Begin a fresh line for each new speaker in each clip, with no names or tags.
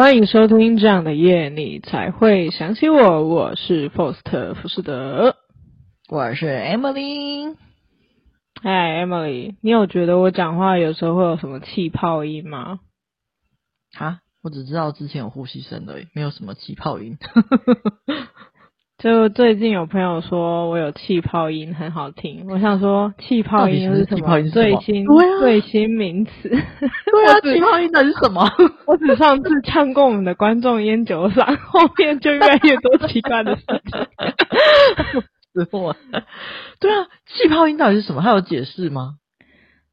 欢迎收听这样的夜，你才会想起我。我是 Faust 福士德，
我是 Emily。
嗨，Emily，你有觉得我讲话有时候会有什么气泡音吗？
啊，我只知道之前有呼吸声而已，没有什么气泡音。
就最近有朋友说我有气泡音很好听，我想说气泡音是什么？最新最新名词。
对啊，气泡音的是什么？
我只上次唱过我们的观众烟酒嗓，后面就越来越多奇怪的事情。
死我！对啊，气泡音到底是什么？他有解释吗？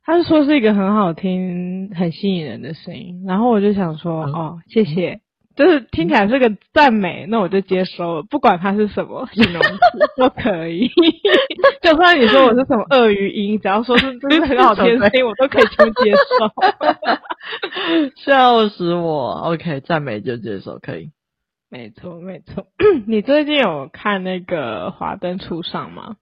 他是说是一个很好听、很吸引人的声音，然后我就想说，嗯、哦，谢谢。就是听起来是个赞美，那我就接收了，不管它是什么形容词都可以。就算你说我是什么鳄鱼音，只要说是真的很好听的声音，我都可以全接受。
笑死我！OK，赞美就接受，可以。
没错，没错。你最近有看那个《华灯初上》吗？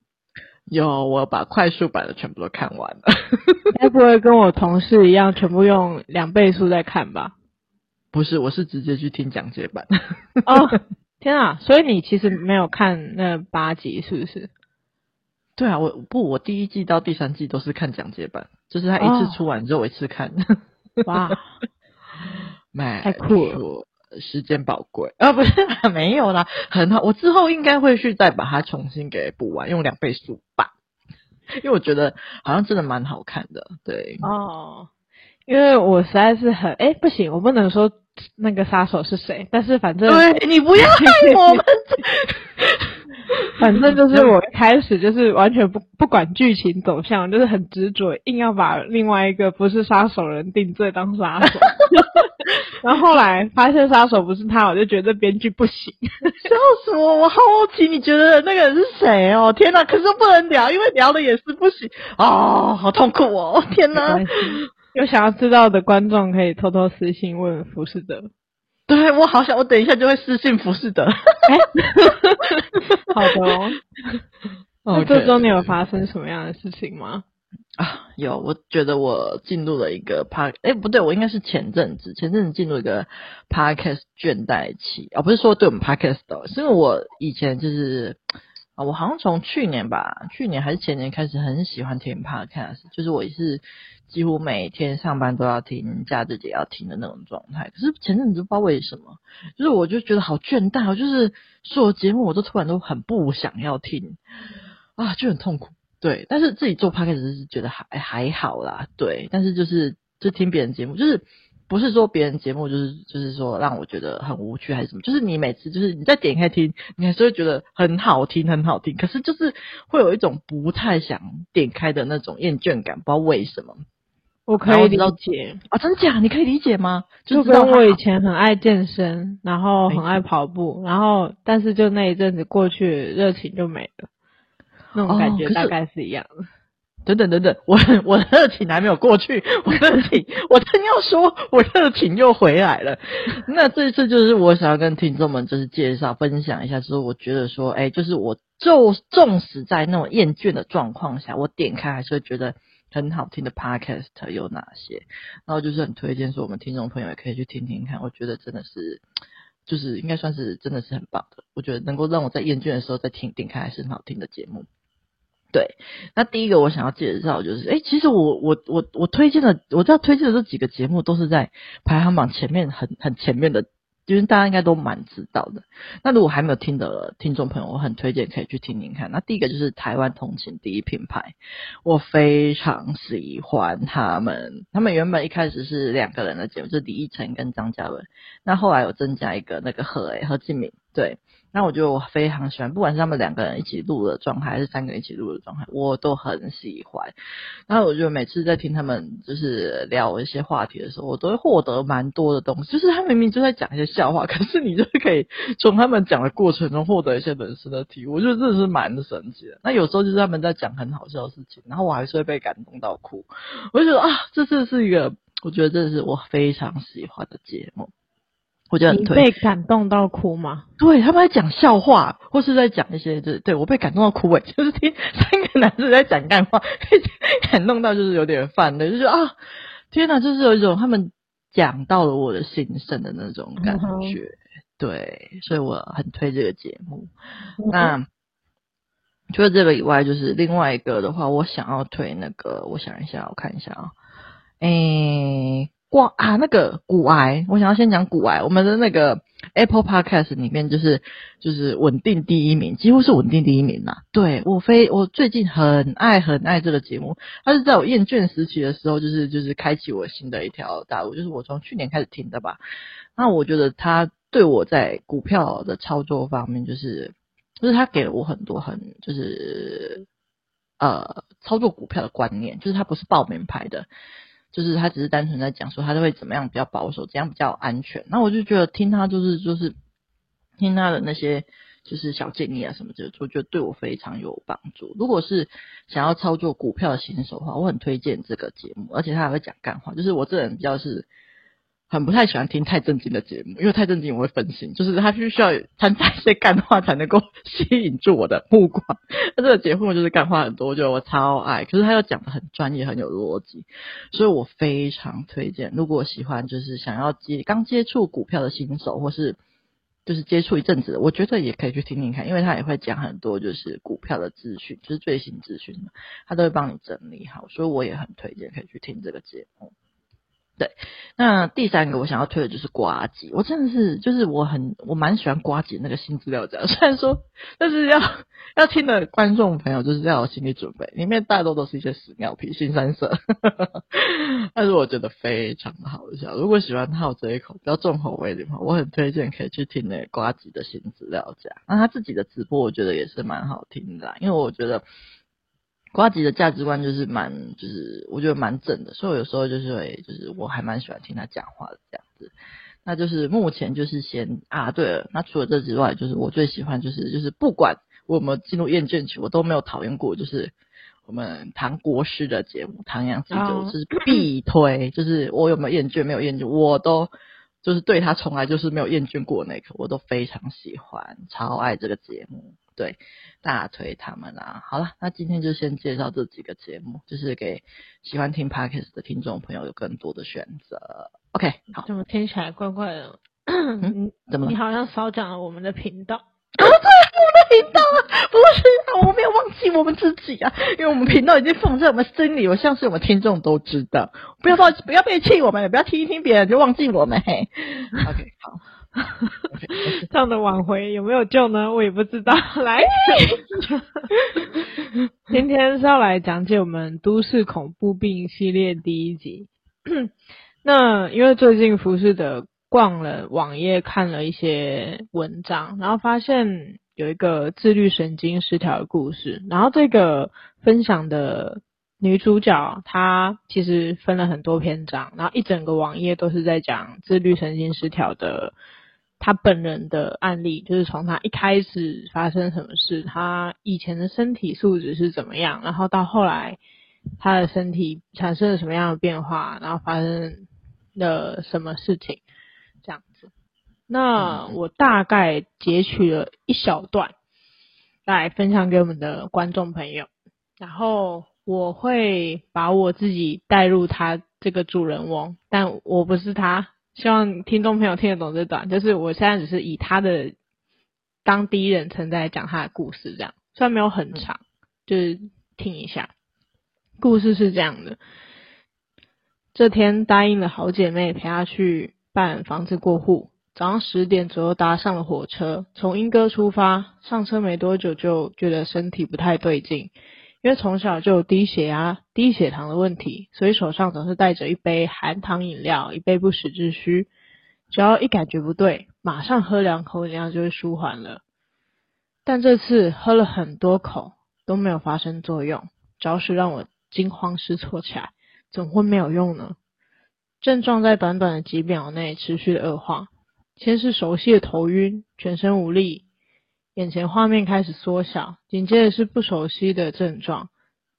有，我把快速版的全部都看完了。
该不会跟我同事一样，全部用两倍速在看吧？
不是，我是直接去听讲解版。
哦，天啊！所以你其实没有看那八集，是不是？
对啊，我不，我第一季到第三季都是看讲解版，就是他一次出完之后我一次看。
哦、哇，太酷了！
时间宝贵啊，不是 没有啦，很好。我之后应该会去再把它重新给补完，用两倍速吧，因为我觉得好像真的蛮好看的。对
哦，因为我实在是很哎，不行，我不能说。那个杀手是谁？但是反正
对，你不要害我们，
反正就是我一开始就是完全不 不管剧情走向，就是很执着，硬要把另外一个不是杀手人定罪当杀手。然后后来发现杀手不是他，我就觉得编剧不行，
笑死我！我好奇你觉得那个人是谁哦？天哪！可是不能聊，因为聊的也是不行哦，好痛苦哦！天哪！
有想要知道的观众可以偷偷私信问浮士德。
对，我好想，我等一下就会私信浮士德。欸、
好的哦。那这周你有发生什么样的事情吗？
啊，有，我觉得我进入了一个 Pod，哎，不对，我应该是前阵子，前阵子进入一个 Podcast 倦怠期。哦，不是说对我们 Podcast 的，是因为我以前就是啊，我好像从去年吧，去年还是前年开始很喜欢听 Podcast，就是我也是。几乎每天上班都要听，假日也要听的那种状态。可是前阵子不知道为什么，就是我就觉得好倦怠，我就是所有节目我都突然都很不想要听啊，就很痛苦。对，但是自己做 podcast 是觉得还还好啦。对，但是就是就听别人节目，就是不是说别人节目就是就是说让我觉得很无趣还是什么，就是你每次就是你再点开听，你还是会觉得很好听很好听，可是就是会有一种不太想点开的那种厌倦感，不知道为什么。
我可以理解
啊，真假？你可以理解吗？
就跟我以前很爱健身，然后很爱跑步，然后但是就那一阵子过去，热情就没了，那种感觉大概是一样的。哦、
等等等等，我我的热情还没有过去，我热情，我真要说，我热情又回来了。那这次就是我想要跟听众们就是介绍分享一下，就是我觉得说，哎，就是我就纵使在那种厌倦的状况下，我点开还是会觉得。很好听的 podcast 有哪些？然后就是很推荐说，我们听众朋友也可以去听听看。我觉得真的是，就是应该算是真的是很棒的。我觉得能够让我在厌倦的时候再听点开，还是很好听的节目。对，那第一个我想要介绍就是，哎，其实我我我我推荐的，我知道推荐的这几个节目都是在排行榜前面很很前面的。就是大家应该都蛮知道的。那如果还没有听的听众朋友，我很推荐可以去听听看。那第一个就是台湾通勤第一品牌，我非常喜欢他们。他们原本一开始是两个人的节目，就是李依晨跟张嘉文。那后来有增加一个那个何诶何敬明，对。那我觉得我非常喜欢，不管是他们两个人一起录的状态，还是三个人一起录的状态，我都很喜欢。然后我觉得每次在听他们就是聊一些话题的时候，我都会获得蛮多的东西。就是他明明就在讲一些笑话，可是你就可以从他们讲的过程中获得一些人生的体悟。我觉得这是蛮神奇的。那有时候就是他们在讲很好笑的事情，然后我还是会被感动到哭。我就觉得啊，这次是一个我觉得这是我非常喜欢的节目。我觉得很
你被感动到哭吗？
对，他们在讲笑话，或是在讲一些，就是对我被感动到哭诶，就是听三个男生在讲干话，被 感动到就是有点犯的，就是啊，天哪，就是有一种他们讲到了我的心声的那种感觉。
嗯
对，所以我很推这个节目。那除了这个以外，就是另外一个的话，我想要推那个，我想一下，我看一下啊，诶，挂啊，那个股癌，我想要先讲股癌，我们的那个 Apple Podcast 里面就是就是稳定第一名，几乎是稳定第一名啦。对，我非我最近很爱很爱这个节目，它是在我厌倦时期的时候，就是就是开启我新的一条大路，就是我从去年开始听的吧。那我觉得它。对我在股票的操作方面，就是就是他给了我很多很就是呃操作股票的观念，就是他不是报名牌的，就是他只是单纯在讲说他会怎么样比较保守，怎样比较安全。那我就觉得听他就是就是听他的那些就是小建议啊什么的，我觉得对我非常有帮助。如果是想要操作股票的新手的话，我很推荐这个节目，而且他还会讲干话。就是我这人比较是。很不太喜欢听太正经的节目，因为太正经我会分心，就是他必须要掺杂一些干话才能够吸引住我的目光。那这个节目就是干话很多，就我超爱，可是他又讲得很专业，很有逻辑，所以我非常推荐。如果喜欢就是想要接刚接触股票的新手，或是就是接触一阵子的，我觉得也可以去听听看，因为他也会讲很多就是股票的资讯，就是最新资讯，他都会帮你整理好，所以我也很推荐可以去听这个节目。对，那第三个我想要推的就是瓜吉，我真的是就是我很我蛮喜欢瓜吉那个新资料夹，虽然说但是要要听的观众朋友就是要有心理准备，里面大多都是一些屎尿屁、新三色，但是我觉得非常好笑。如果喜欢好这一口比较重口味的话，我很推荐可以去听那个瓜吉的新资料夹。那他自己的直播我觉得也是蛮好听的，因为我觉得。呱吉的价值观就是蛮，就是我觉得蛮正的，所以我有时候就是会，就是我还蛮喜欢听他讲话的这样子。那就是目前就是先啊，对了，那除了这之外，就是我最喜欢就是就是不管我们进入厌倦期，我都没有讨厌过，就是我们唐国师的节目《唐阳鸡酒》就是必推，就是我有没有厌倦，没有厌倦，我都就是对他从来就是没有厌倦过那个，我都非常喜欢，超爱这个节目。对，大推他们啊！好了，那今天就先介绍这几个节目，就是给喜欢听 Podcast 的听众朋友有更多的选择。OK，好。
怎么听起来怪怪的？
嗯，怎么？
你好像少讲了我们的频道。
啊，对，我们的频道啊，不是啊，我没有忘记我们自己啊，因为我们频道已经放在我们心里，我相信我们听众都知道。不要抱，不要背弃我们，不要听一听别人就忘记我们。嘿，OK，好。
这样的挽回有没有救呢？我也不知道。来，今天是要来讲解我们都市恐怖病系列第一集。那因为最近浮士德逛了网页，看了一些文章，然后发现有一个自律神经失调的故事。然后这个分享的女主角，她其实分了很多篇章，然后一整个网页都是在讲自律神经失调的。他本人的案例，就是从他一开始发生什么事，他以前的身体素质是怎么样，然后到后来他的身体产生了什么样的变化，然后发生了什么事情，这样子。那我大概截取了一小段来分享给我们的观众朋友，然后我会把我自己带入他这个主人翁，但我不是他。希望听众朋友听得懂这段，就是我现在只是以他的当第一人称在讲他的故事，这样虽然没有很长，就是听一下。故事是这样的：这天答应了好姐妹陪她去办房子过户，早上十点左右搭上了火车，从英哥出发。上车没多久就觉得身体不太对劲。因为从小就有低血压、低血糖的问题，所以手上总是带着一杯含糖饮料，以备不时之需。只要一感觉不对，马上喝两口饮料就会舒缓了。但这次喝了很多口都没有发生作用，着实让我惊慌失措起来。怎么会没有用呢？症状在短短的几秒内持续的恶化，先是熟悉的头晕、全身无力。眼前画面开始缩小，紧接着是不熟悉的症状，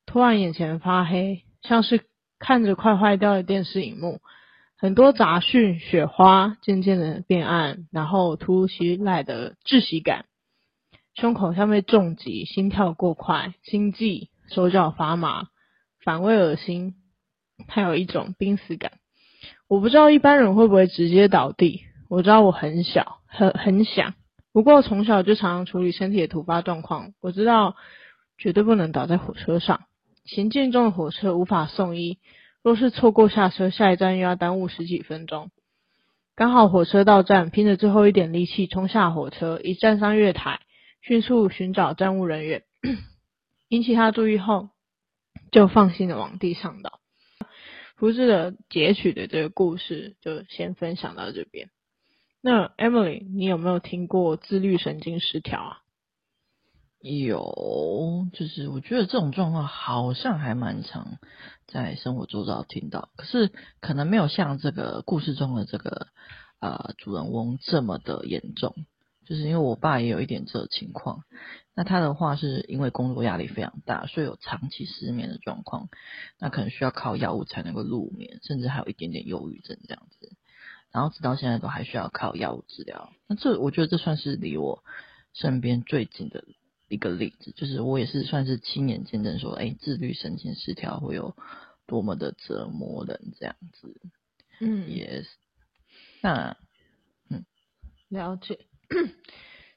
突然眼前发黑，像是看着快坏掉的电视荧幕，很多杂讯、雪花渐渐的变暗，然后突如其来的窒息感，胸口像被重击，心跳过快，心悸，手脚发麻，反胃恶心，还有一种濒死感。我不知道一般人会不会直接倒地，我知道我很小，很很想。不过从小就常常处理身体的突发状况，我知道绝对不能倒在火车上。行进中的火车无法送医，若是错过下车，下一站又要耽误十几分钟。刚好火车到站，拼着最后一点力气冲下火车，一站上月台，迅速寻找站务人员，引起他注意后，就放心的往地上倒。福士的截取的这个故事就先分享到这边。那 Emily，你有没有听过自律神经失调啊？
有，就是我觉得这种状况好像还蛮常在生活周遭听到，可是可能没有像这个故事中的这个呃主人翁这么的严重。就是因为我爸也有一点这情况，那他的话是因为工作压力非常大，所以有长期失眠的状况，那可能需要靠药物才能够入眠，甚至还有一点点忧郁症这样子，然后直到现在都还需要靠药物治疗。那这我觉得这算是离我身边最近的一个例子，就是我也是算是亲眼见证说，哎、欸，自律神经失调会有多么的折磨人这样子。
嗯
，Yes，那嗯，
了解。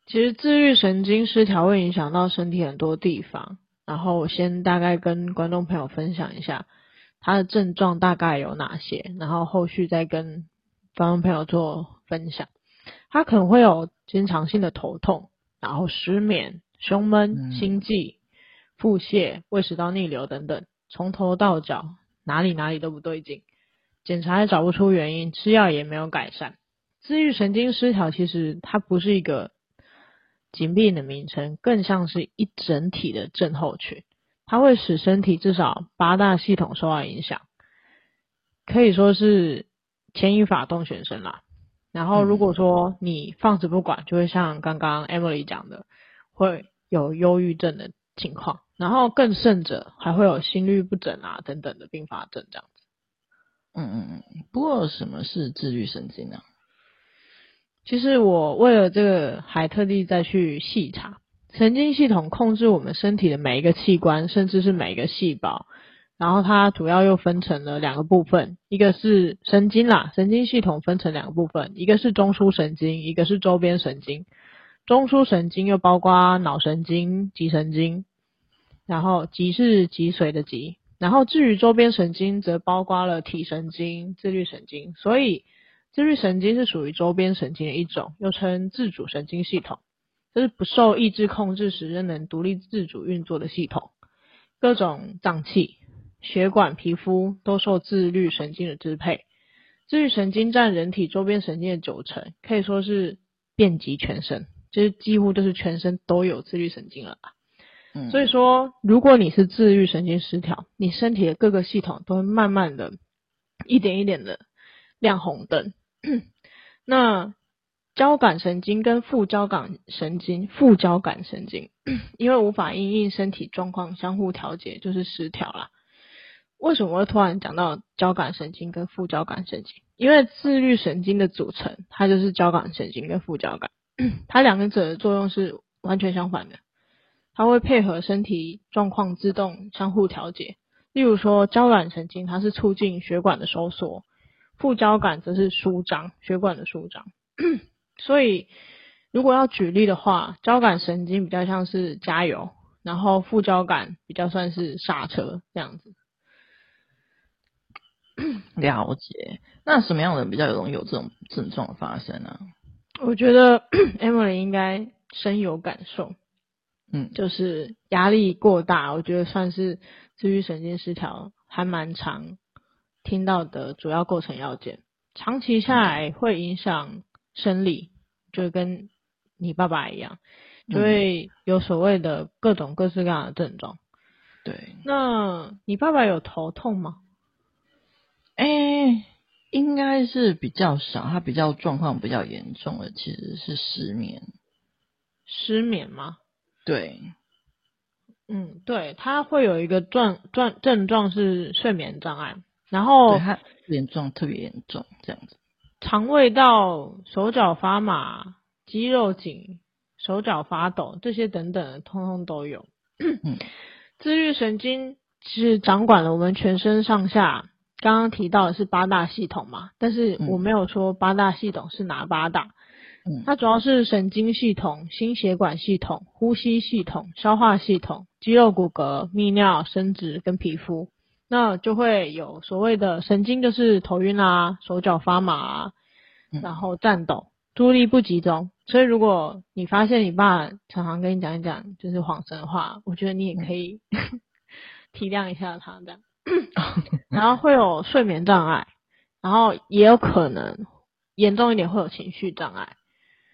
其实自律神经失调会影响到身体很多地方，然后我先大概跟观众朋友分享一下它的症状大概有哪些，然后后续再跟观众朋友做分享。他可能会有经常性的头痛，然后失眠、胸闷、心悸、腹泻、胃食道逆流等等，从头到脚哪里哪里都不对劲，检查也找不出原因，吃药也没有改善。自愈神经失调其实它不是一个疾病的名称，更像是一整体的症候群。它会使身体至少八大系统受到影响，可以说是牵一发动全身啦。然后如果说你放着不管，就会像刚刚 Emily 讲的，会有忧郁症的情况。然后更甚者，还会有心律不整啊等等的并发症这样子。
嗯嗯嗯。不过什么是自律神经呢？
其实我为了这个还特地再去细查，神经系统控制我们身体的每一个器官，甚至是每一个细胞。然后它主要又分成了两个部分，一个是神经啦，神经系统分成两个部分，一个是中枢神经，一个是周边神经。中枢神经又包括脑神经、脊神经，然后脊是脊髓的脊。然后至于周边神经，则包括了体神经、自律神经。所以。自律神经是属于周边神经的一种，又称自主神经系统，这是不受意志控制时仍能独立自主运作的系统。各种脏器、血管、皮肤都受自律神经的支配。自律神经占人体周边神经的九成，可以说是遍及全身，就是几乎都是全身都有自律神经了吧。
嗯，
所以说，如果你是自律神经失调，你身体的各个系统都会慢慢的一点一点的亮红灯。那交感神经跟副交感神经，副交感神经 因为无法因应身体状况相互调节，就是失调啦。为什么会突然讲到交感神经跟副交感神经？因为自律神经的组成，它就是交感神经跟副交感，它两个者的作用是完全相反的。它会配合身体状况自动相互调节。例如说，交感神经它是促进血管的收缩。副交感则是舒张血管的舒张，所以如果要举例的话，交感神经比较像是加油，然后副交感比较算是刹车这样子。
了解。那什么样的人比较容易有这种症状发生呢？
我觉得 Emily 应该深有感受。
嗯，
就是压力过大，我觉得算是自律神经失调，还蛮常听到的主要构成要件，长期下来会影响生理，就跟你爸爸一样，就会有所谓的各种各式各样的症状。
对，
那你爸爸有头痛吗？
哎、欸，应该是比较少，他比较状况比较严重的其实是失眠。
失眠吗？
对，
嗯，对，他会有一个状状症状是睡眠障碍。然后
他严重，特别严重，这样子。
肠胃道、手脚发麻、肌肉紧、手脚发抖，这些等等的，通通都有。
嗯，
自律神经其实掌管了我们全身上下刚刚提到的是八大系统嘛，但是我没有说八大系统是哪八大。嗯，它主要是神经系统、心血管系统、呼吸系统、消化系统、肌肉骨骼、泌尿、生殖跟皮肤。那就会有所谓的神经，就是头晕啊、手脚发麻啊，然后颤抖、注意力不集中。所以如果你发现你爸常常跟你讲一讲就是谎神的话，我觉得你也可以 体谅一下他这样。然后会有睡眠障碍，然后也有可能严重一点会有情绪障碍。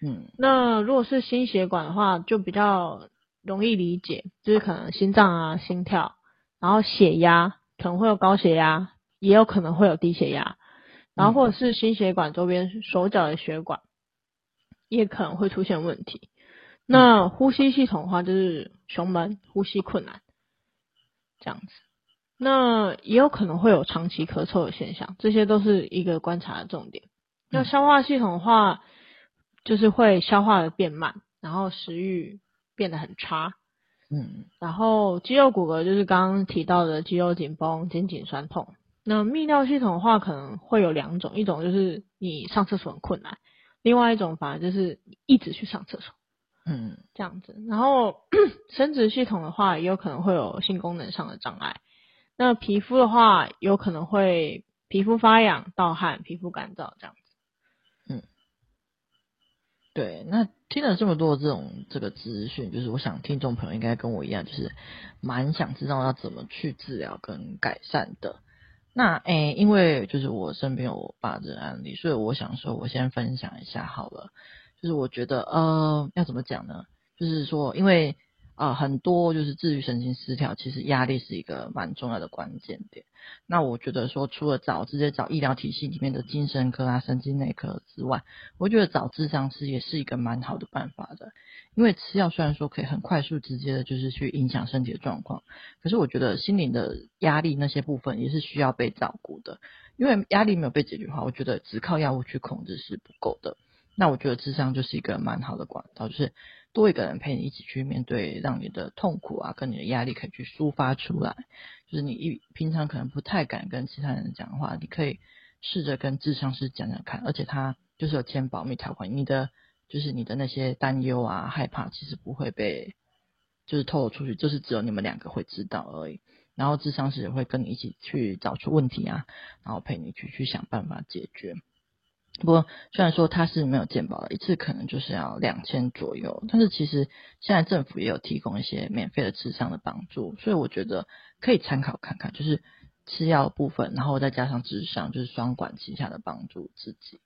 嗯，那如果是心血管的话，就比较容易理解，就是可能心脏啊、心跳，然后血压。可能会有高血压，也有可能会有低血压，然后或者是心血管周边手脚的血管，也可能会出现问题。那呼吸系统的话，就是胸闷、呼吸困难这样子。那也有可能会有长期咳嗽的现象，这些都是一个观察的重点。那消化系统的话，就是会消化的变慢，然后食欲变得很差。嗯，然后肌肉骨骼就是刚刚提到的肌肉紧绷、肩颈酸痛。那泌尿系统的话，可能会有两种，一种就是你上厕所很困难，另外一种反而就是一直去上厕所，嗯，这样子。然后 生殖系统的话，也有可能会有性功能上的障碍。那皮肤的话，有可能会皮肤发痒、盗汗、皮肤干燥这样子。
嗯对，那听了这么多这种这个资讯，就是我想听众朋友应该跟我一样，就是蛮想知道要怎么去治疗跟改善的。那诶，因为就是我身边有我爸这个案例，所以我想说，我先分享一下好了。就是我觉得，呃，要怎么讲呢？就是说，因为。啊、很多就是自愈神经失调，其实压力是一个蛮重要的关键点。那我觉得说，除了找直接找医疗体系里面的精神科啊、神经内科之外，我觉得找智商师也是一个蛮好的办法的。因为吃药虽然说可以很快速、直接的，就是去影响身体的状况，可是我觉得心灵的压力那些部分也是需要被照顾的。因为压力没有被解决的话，我觉得只靠药物去控制是不够的。那我觉得智商就是一个蛮好的管道，就是。多一个人陪你一起去面对，让你的痛苦啊，跟你的压力可以去抒发出来。就是你一平常可能不太敢跟其他人讲话，你可以试着跟智商师讲讲看。而且他就是有签保密条款，你的就是你的那些担忧啊、害怕，其实不会被就是透露出去，就是只有你们两个会知道而已。然后智商师也会跟你一起去找出问题啊，然后陪你去去想办法解决。不过，虽然说它是没有健保的，一次可能就是要两千左右，但是其实现在政府也有提供一些免费的智商的帮助，所以我觉得可以参考看看，就是吃药部分，然后再加上智商，就是双管齐下的帮助自己。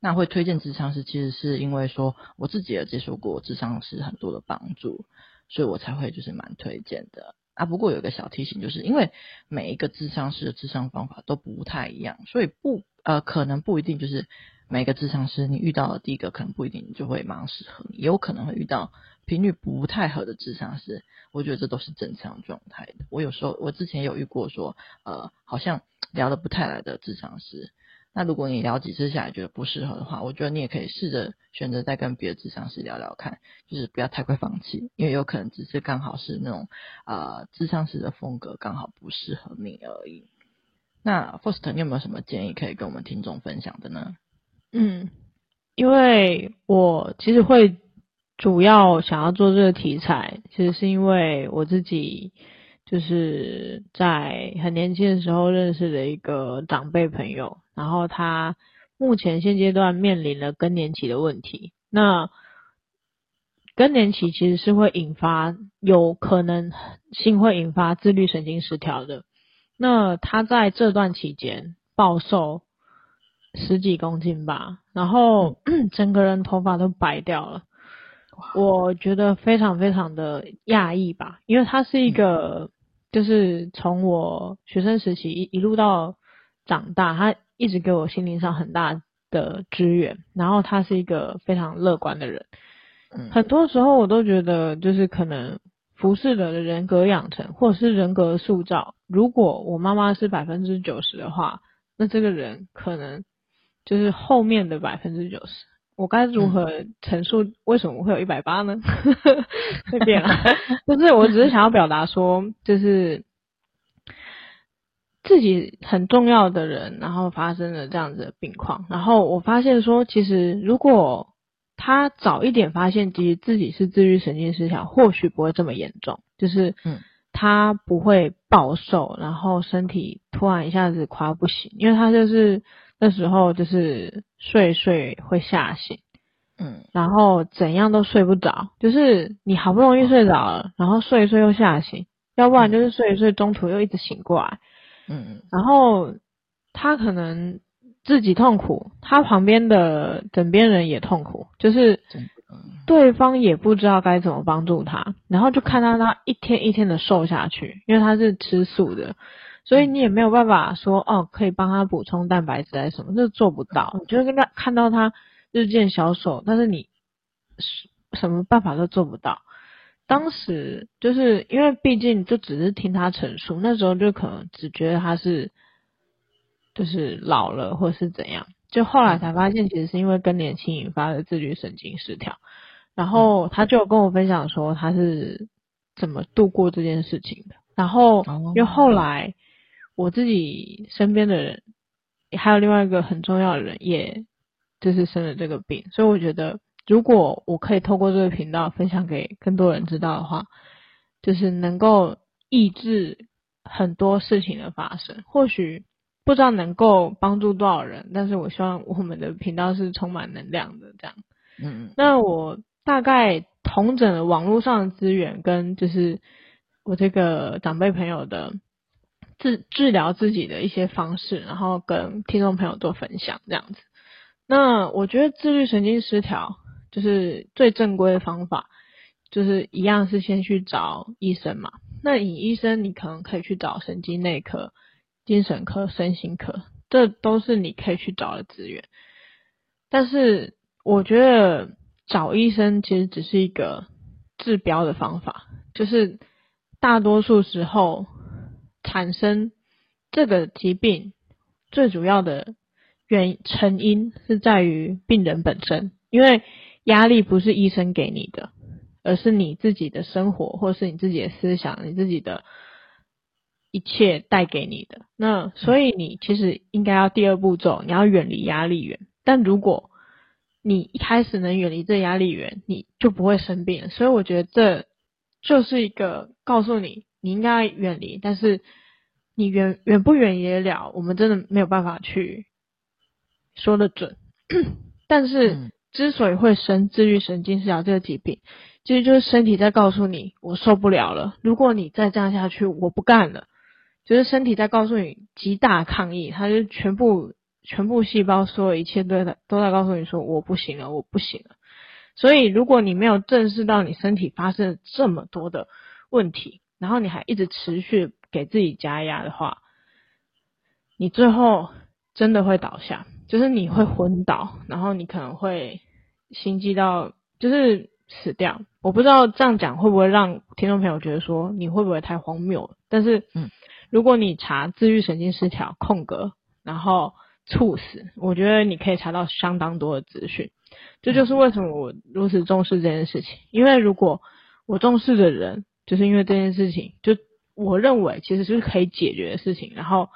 那会推荐智商师，其实是因为说我自己也接受过智商师很多的帮助，所以我才会就是蛮推荐的啊。不过有一个小提醒，就是因为每一个智商师的智商方法都不太一样，所以不。呃，可能不一定就是每个智商师你遇到的第一个可能不一定就会马上适合你，也有可能会遇到频率不太合的智商师。我觉得这都是正常状态的。我有时候我之前有遇过说，呃，好像聊得不太来的智商师。那如果你聊几次下来觉得不适合的话，我觉得你也可以试着选择再跟别的智商师聊聊看，就是不要太快放弃，因为有可能只是刚好是那种呃智商师的风格刚好不适合你而已。那 Faust，你有没有什么建议可以跟我们听众分享的呢？
嗯，因为我其实会主要想要做这个题材，其实是因为我自己就是在很年轻的时候认识的一个长辈朋友，然后他目前现阶段面临了更年期的问题。那更年期其实是会引发，有可能性会引发自律神经失调的。那他在这段期间暴瘦十几公斤吧，然后 整个人头发都白掉了，我觉得非常非常的讶异吧，因为他是一个，就是从我学生时期一一路到长大，他一直给我心灵上很大的支援，然后他是一个非常乐观的人，很多时候我都觉得就是可能。服侍者的人格养成，或者是人格塑造。如果我妈妈是百分之九十的话，那这个人可能就是后面的百分之九十。我该如何陈述为什么我会有一百八呢？会变了，就是我只是想要表达说，就是自己很重要的人，然后发生了这样子的病况，然后我发现说，其实如果他早一点发现，其实自己是自律神经失调，或许不会这么严重，就是嗯，他不会暴瘦，然后身体突然一下子垮不行，因为他就是那时候就是睡睡会吓醒，嗯，然后怎样都睡不着，就是你好不容易睡着了，然后睡一睡又吓醒，要不然就是睡一睡中途又一直醒过来。嗯嗯，然后他可能自己痛苦，他旁边的枕边人也痛苦，就是对方也不知道该怎么帮助他，然后就看到他一天一天的瘦下去，因为他是吃素的，所以你也没有办法说哦，可以帮他补充蛋白质还是什么，这做不到。你就是跟他看到他日渐消瘦，但是你什么办法都做不到。当时就是因为毕竟就只是听他陈述，那时候就可能只觉得他是就是老了或是怎样，就后来才发现其实是因为更年期引发的自律神经失调，然后他就跟我分享说他是怎么度过这件事情的，然后因为后来我自己身边的人还有另外一个很重要的人，也就是生了这个病，所以我觉得。如果我可以透过这个频道分享给更多人知道的话，就是能够抑制很多事情的发生。或许不知道能够帮助多少人，但是我希望我们的频道是充满能量的。这样，嗯，那我大概统整了网络上的资源，跟就是我这个长辈朋友的治治疗自己的一些方式，然后跟听众朋友做分享，这样子。那我觉得自律神经失调。就是最正规的方法，就是一样是先去找医生嘛。那以医生，你可能可以去找神经内科、精神科、身心科，这都是你可以去找的资源。但是我觉得找医生其实只是一个治标的方法，就是大多数时候产生这个疾病最主要的原成因是在于病人本身，因为。压力不是医生给你的，而是你自己的生活，或是你自己的思想，你自己的一切带给你的。那所以你其实应该要第二步骤，你要远离压力源。但如果你一开始能远离这压力源，你就不会生病。所以我觉得这就是一个告诉你，你应该远离，但是你远远不远离得了，我们真的没有办法去说的准。但是。嗯之所以会生自律神经失调这个疾病，其实就是身体在告诉你，我受不了了。如果你再这样下去，我不干了。就是身体在告诉你极大抗议，它就全部全部细胞所有一切都在都在告诉你说我不行了，我不行了。所以如果你没有正视到你身体发生这么多的问题，然后你还一直持续给自己加压的话，你最后真的会倒下，就是你会昏倒，然后你可能会。心悸到就是死掉，我不知道这样讲会不会让听众朋友觉得说你会不会太荒谬了？但是，嗯，如果你查自律神经失调空格，然后猝死，我觉得你可以查到相当多的资讯。这就是为什么我如此重视这件事情，因为如果我重视的人，就是因为这件事情，就我认为其实是可以解决的事情，然后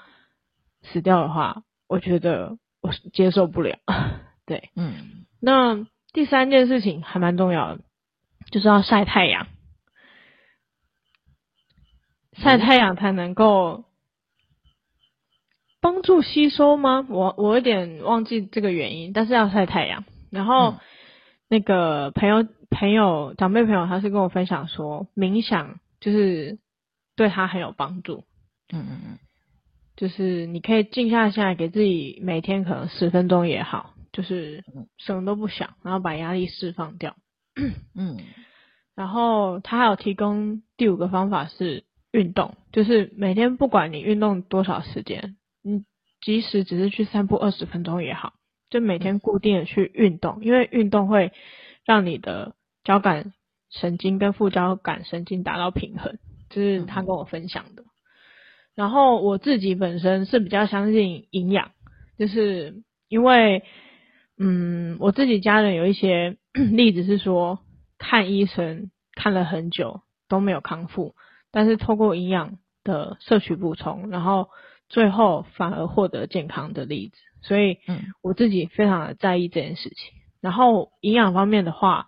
死掉的话，我觉得我接受不了。对，嗯，那。第三件事情还蛮重要的，就是要晒太阳，晒太阳才能够帮助吸收吗？我我有点忘记这个原因，但是要晒太阳。然后、嗯、那个朋友朋友长辈朋友，他是跟我分享说，冥想就是对他很有帮助。嗯嗯嗯，就是你可以静下心来，给自己每天可能十分钟也好。就是什么都不想，然后把压力释放掉。嗯，然后他还有提供第五个方法是运动，就是每天不管你运动多少时间，你即使只是去散步二十分钟也好，就每天固定的去运动，因为运动会让你的交感神经跟副交感神经达到平衡，这是他跟我分享的。然后我自己本身是比较相信营养，就是因为。嗯，我自己家人有一些 例子是说，看医生看了很久都没有康复，但是透过营养的摄取补充，然后最后反而获得健康的例子。所以，嗯，我自己非常的在意这件事情。然后营养方面的话，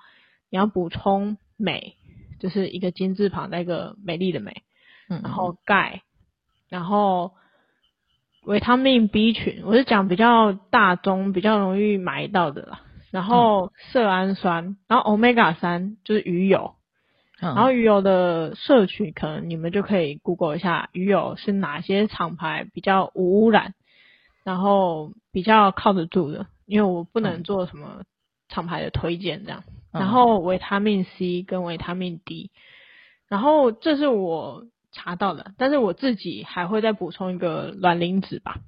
你要补充镁，就是一个金字旁那个美丽的美，嗯，然后钙，然后维他命 B 群，我是讲比较大宗、比较容易买到的啦。然后色氨酸，然后 Omega 三就是鱼油，然后鱼油的摄取可能你们就可以 Google 一下，鱼油是哪些厂牌比较无污染，然后比较靠得住的，因为我不能做什么。厂牌的推荐这样，然后维他命 C 跟维他命 D，然后这是我查到的，但是我自己还会再补充一个卵磷脂吧，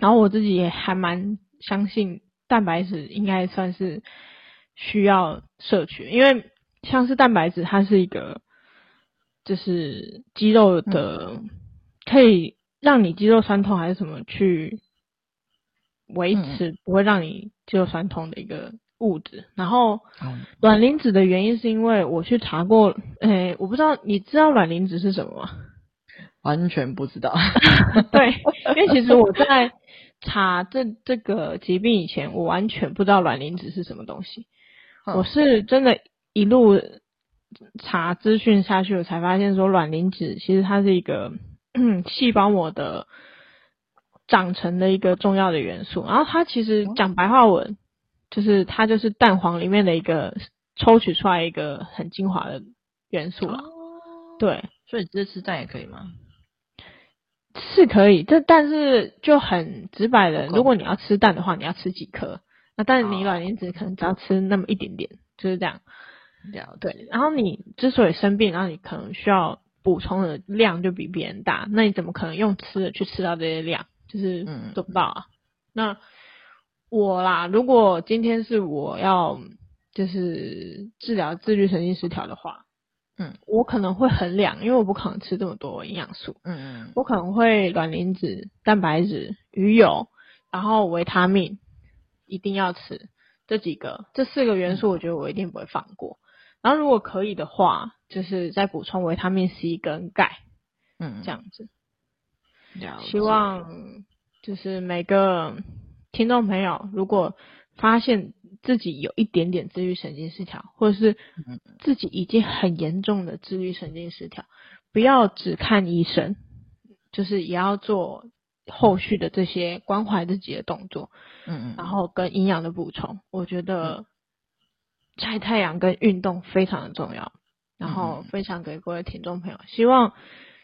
然后我自己也还蛮相信蛋白质应该算是需要摄取，因为像是蛋白质它是一个就是肌肉的可以让你肌肉酸痛还是什么去维持不会让你肌肉酸痛的一个。物质，然后卵磷脂的原因是因为我去查过，诶、欸，我不知道你知道卵磷脂是什么吗？
完全不知道。
对，因为其实我在查这这个疾病以前，我完全不知道卵磷脂是什么东西。我是真的一路查资讯下去，我才发现说卵磷脂其实它是一个 细胞膜的长成的一个重要的元素，然后它其实讲白话文。就是它就是蛋黄里面的一个抽取出来一个很精华的元素了，哦，对，
所以直接吃蛋也可以吗？
是可以，这但是就很直白的，如果你要吃蛋的话，你要吃几颗？那但是你卵磷脂可能只要吃那么一点点，就是这样。
了。
对，然后你之所以生病，然后你可能需要补充的量就比别人大，那你怎么可能用吃的去吃到这些量？就是做不到啊。嗯、那我啦，如果今天是我要就是治疗自律神经失调的话，嗯，我可能会衡量，因为我不可能吃这么多营养素，嗯嗯，我可能会卵磷脂、蛋白质、鱼油，然后维他命一定要吃这几个，这四个元素，我觉得我一定不会放过。然后如果可以的话，就是再补充维他命 C 跟钙，嗯，这样子。希望就是每个。听众朋友，如果发现自己有一点点自律神经失调，或者是自己已经很严重的自律神经失调，不要只看医生，就是也要做后续的这些关怀自己的动作，嗯嗯，然后跟营养的补充，我觉得晒太阳跟运动非常的重要，然后分享给各位听众朋友，希望。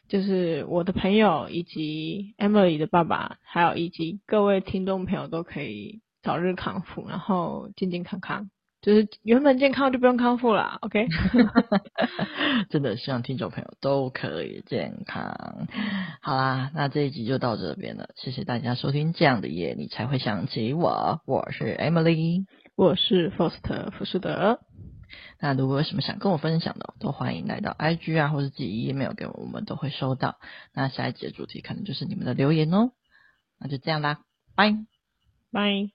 就是我的朋友以及 Emily 的爸爸，还有以及各位听众朋友都可以早日康复，然后健健康康。就是原本健康就不用康复了，OK？
真的希望听众朋友都可以健康。好啦，那这一集就到这边了，谢谢大家收听。这样的夜你才会想起我，我是 Emily，
我是 Foster 福士德。
那如果有什么想跟我分享的，都欢迎来到 IG 啊，或者寄 email 给我，我们都会收到。那下一集的主题可能就是你们的留言哦。那就这样啦，拜
拜。